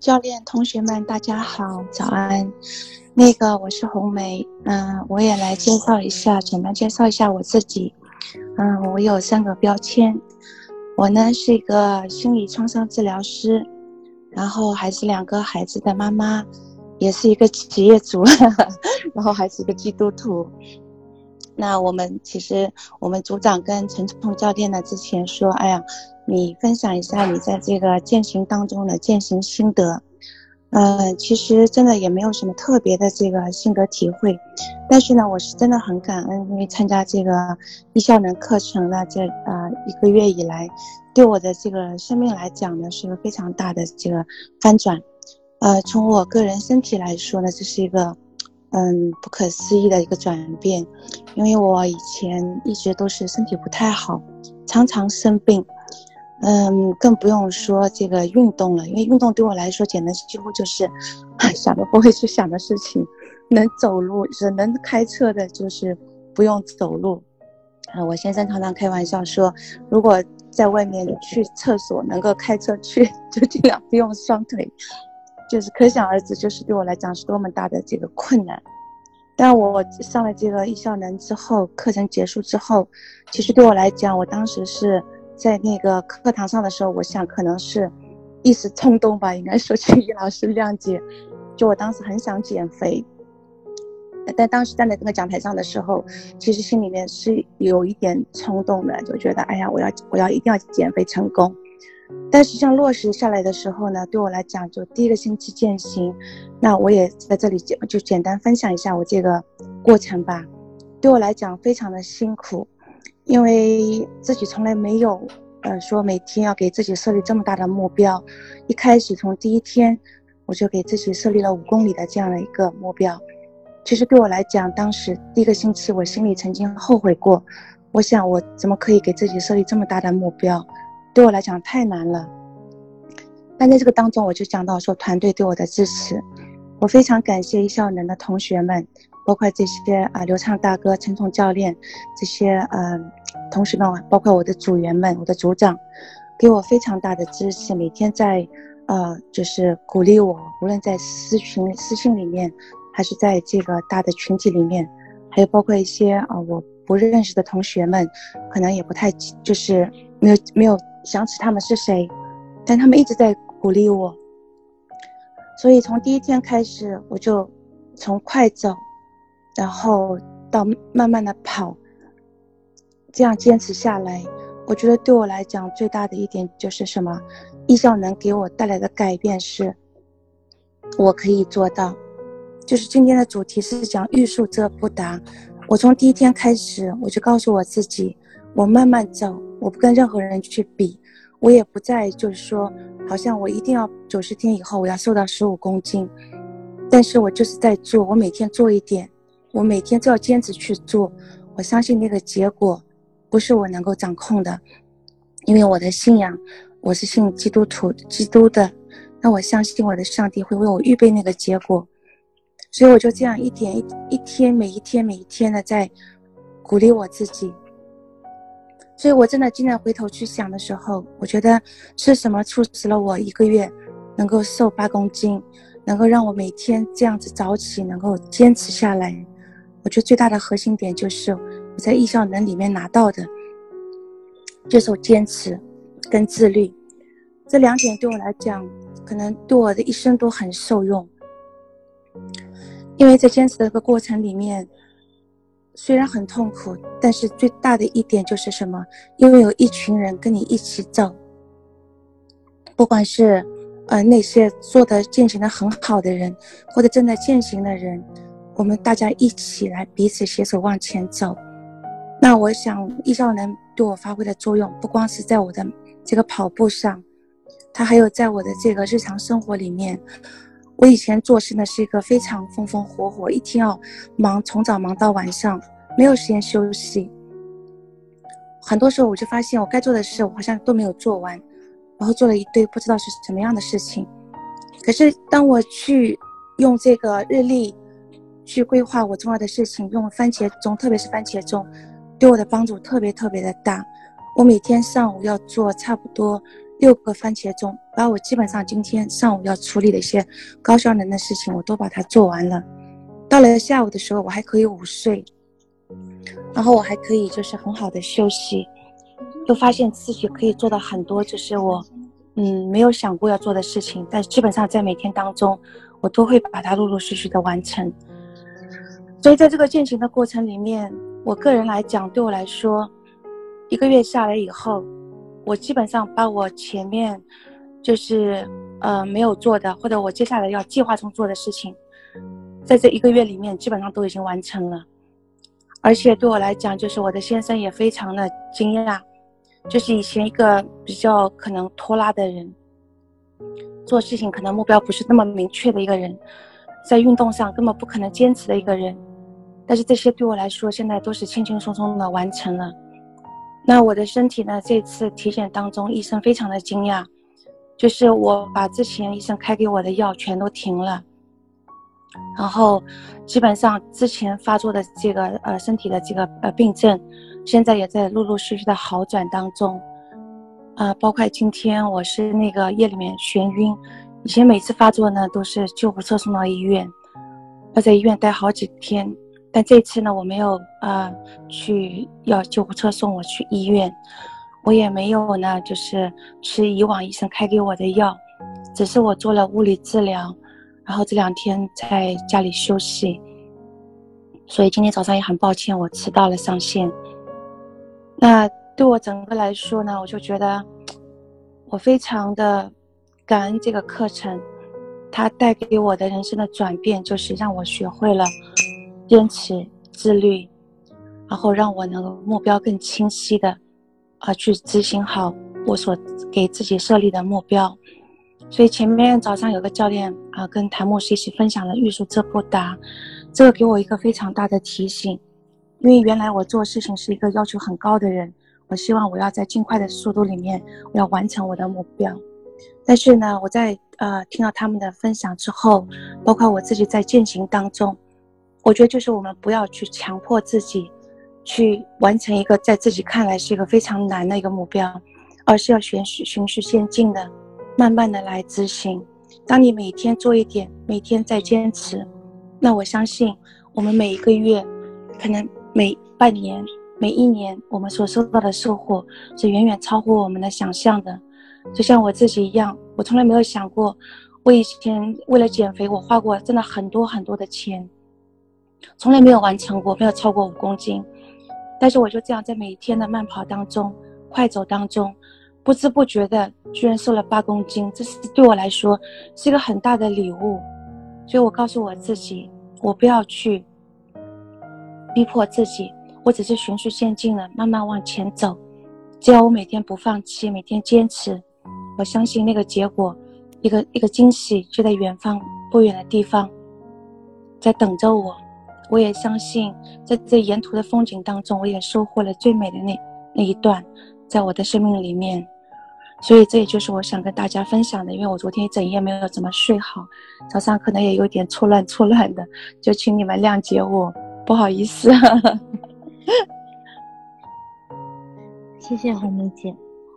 教练同学们，大家好，早安。那个我是红梅，嗯，我也来介绍一下，简单介绍一下我自己。嗯，我有三个标签，我呢是一个心理创伤治疗师，然后还是两个孩子的妈妈，也是一个企业主，然后还是一个基督徒。那我们其实，我们组长跟陈冲教练呢之前说，哎呀，你分享一下你在这个践行当中的践行心得。呃，其实真的也没有什么特别的这个心得体会，但是呢，我是真的很感恩，因为参加这个易效能课程呢，这呃一个月以来，对我的这个生命来讲呢，是个非常大的这个翻转。呃，从我个人身体来说呢，这是一个。嗯，不可思议的一个转变，因为我以前一直都是身体不太好，常常生病，嗯，更不用说这个运动了，因为运动对我来说简直几乎就是想都不会去想的事情。能走路是能开车的，就是不用走路。啊，我先生常常开玩笑说，如果在外面去厕所能够开车去，就尽量不用双腿。就是可想而知，就是对我来讲是多么大的这个困难。但我上了这个易效能之后，课程结束之后，其实对我来讲，我当时是在那个课堂上的时候，我想可能是一时冲动吧，应该说请易老师谅解。就我当时很想减肥，但当时站在这个讲台上的时候，其实心里面是有一点冲动的，就觉得哎呀，我要我要一定要减肥成功。但实际上落实下来的时候呢，对我来讲，就第一个星期践行，那我也在这里简就简单分享一下我这个过程吧。对我来讲非常的辛苦，因为自己从来没有，呃，说每天要给自己设立这么大的目标。一开始从第一天，我就给自己设立了五公里的这样的一个目标。其实对我来讲，当时第一个星期，我心里曾经后悔过，我想我怎么可以给自己设立这么大的目标？对我来讲太难了，但在这个当中，我就讲到说团队对我的支持，我非常感谢易效能的同学们，包括这些啊刘畅大哥、陈总教练这些呃同学们，包括我的组员们、我的组长，给我非常大的支持，每天在呃就是鼓励我，无论在私群私信里面，还是在这个大的群体里面，还有包括一些啊我不认识的同学们，可能也不太就是没有没有。想起他们是谁，但他们一直在鼓励我，所以从第一天开始，我就从快走，然后到慢慢的跑，这样坚持下来，我觉得对我来讲最大的一点就是什么？易效能给我带来的改变是，我可以做到。就是今天的主题是讲欲速则不达，我从第一天开始，我就告诉我自己。我慢慢走，我不跟任何人去比，我也不再就是说，好像我一定要九十天以后我要瘦到十五公斤，但是我就是在做，我每天做一点，我每天都要坚持去做，我相信那个结果不是我能够掌控的，因为我的信仰，我是信基督徒基督的，那我相信我的上帝会为我预备那个结果，所以我就这样一点一一天每一天每一天的在鼓励我自己。所以，我真的今天回头去想的时候，我觉得是什么促使了我一个月能够瘦八公斤，能够让我每天这样子早起，能够坚持下来。我觉得最大的核心点就是我在易效能里面拿到的，就是我坚持跟自律这两点对我来讲，可能对我的一生都很受用。因为在坚持的这个过程里面。虽然很痛苦，但是最大的一点就是什么？因为有一群人跟你一起走，不管是呃那些做的践行的很好的人，或者正在践行的人，我们大家一起来彼此携手往前走。那我想易少能对我发挥的作用，不光是在我的这个跑步上，他还有在我的这个日常生活里面。我以前做事呢是一个非常风风火火，一天要忙，从早忙到晚上，没有时间休息。很多时候我就发现，我该做的事我好像都没有做完，然后做了一堆不知道是什么样的事情。可是当我去用这个日历去规划我重要的事情，用番茄钟，特别是番茄钟，对我的帮助特别特别的大。我每天上午要做差不多六个番茄钟，把我基本上今天上午要处理的一些高效能的事情，我都把它做完了。到了下午的时候，我还可以午睡，然后我还可以就是很好的休息，又发现自己可以做到很多，就是我嗯没有想过要做的事情，但基本上在每天当中，我都会把它陆陆续续的完成。所以在这个践行的过程里面，我个人来讲，对我来说，一个月下来以后，我基本上把我前面就是呃没有做的，或者我接下来要计划中做的事情。在这一个月里面，基本上都已经完成了，而且对我来讲，就是我的先生也非常的惊讶，就是以前一个比较可能拖拉的人，做事情可能目标不是那么明确的一个人，在运动上根本不可能坚持的一个人，但是这些对我来说，现在都是轻轻松松的完成了。那我的身体呢？这次体检当中，医生非常的惊讶，就是我把之前医生开给我的药全都停了。然后，基本上之前发作的这个呃身体的这个呃病症，现在也在陆陆续续的好转当中，啊，包括今天我是那个夜里面眩晕，以前每次发作呢都是救护车送到医院，要在医院待好几天，但这次呢我没有啊去要救护车送我去医院，我也没有呢就是吃以往医生开给我的药，只是我做了物理治疗。然后这两天在家里休息，所以今天早上也很抱歉我迟到了上线。那对我整个来说呢，我就觉得我非常的感恩这个课程，它带给我的人生的转变就是让我学会了坚持、自律，然后让我能够目标更清晰的啊去执行好我所给自己设立的目标。所以前面早上有个教练啊，跟谭牧师一起分享了玉树这不达，这个给我一个非常大的提醒，因为原来我做事情是一个要求很高的人，我希望我要在尽快的速度里面，我要完成我的目标。但是呢，我在呃听到他们的分享之后，包括我自己在践行当中，我觉得就是我们不要去强迫自己，去完成一个在自己看来是一个非常难的一个目标，而是要循序循序渐进的。慢慢的来执行，当你每天做一点，每天在坚持，那我相信我们每一个月，可能每半年、每一年，我们所收到的收获是远远超乎我们的想象的。就像我自己一样，我从来没有想过，我以前为了减肥，我花过真的很多很多的钱，从来没有完成过，没有超过五公斤。但是我就这样在每天的慢跑当中、快走当中。不知不觉的，居然瘦了八公斤，这是对我来说是一个很大的礼物。所以我告诉我自己，我不要去逼迫自己，我只是循序渐进的慢慢往前走。只要我每天不放弃，每天坚持，我相信那个结果，一个一个惊喜就在远方不远的地方，在等着我。我也相信，在这沿途的风景当中，我也收获了最美的那那一段，在我的生命里面。所以这也就是我想跟大家分享的，因为我昨天一整夜没有怎么睡好，早上可能也有点错乱错乱的，就请你们谅解我，不好意思。谢谢红梅姐，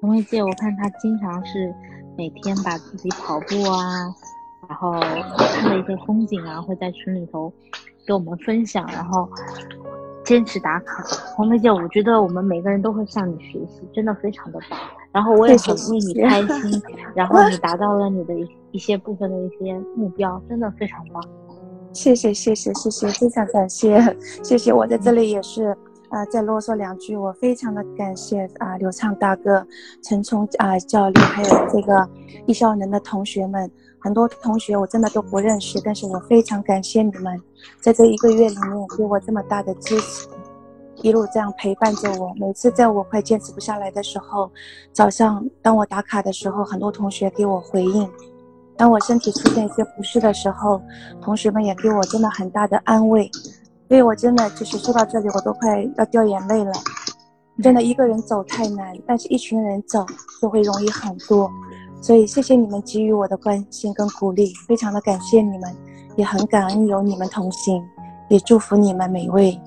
红梅姐，我看她经常是每天把自己跑步啊，然后看的一些风景啊，会在群里头给我们分享，然后坚持打卡。红梅姐，我觉得我们每个人都会向你学习，真的非常的棒。然后我也很为你开 心，然后你达到了你的一一些部分的一些目标，真的非常棒。谢谢谢谢谢谢，非常感谢谢谢。我在这里也是啊，再啰嗦两句，我非常的感谢啊，刘畅大哥、陈冲啊教练，还有这个易效能的同学们，很多同学我真的都不认识，但是我非常感谢你们，在这一个月里面给我这么大的支持。一路这样陪伴着我，每次在我快坚持不下来的时候，早上当我打卡的时候，很多同学给我回应；当我身体出现一些不适的时候，同学们也给我真的很大的安慰。所以我真的就是说到这里，我都快要掉眼泪了。真的一个人走太难，但是一群人走就会容易很多。所以谢谢你们给予我的关心跟鼓励，非常的感谢你们，也很感恩有你们同行，也祝福你们每位。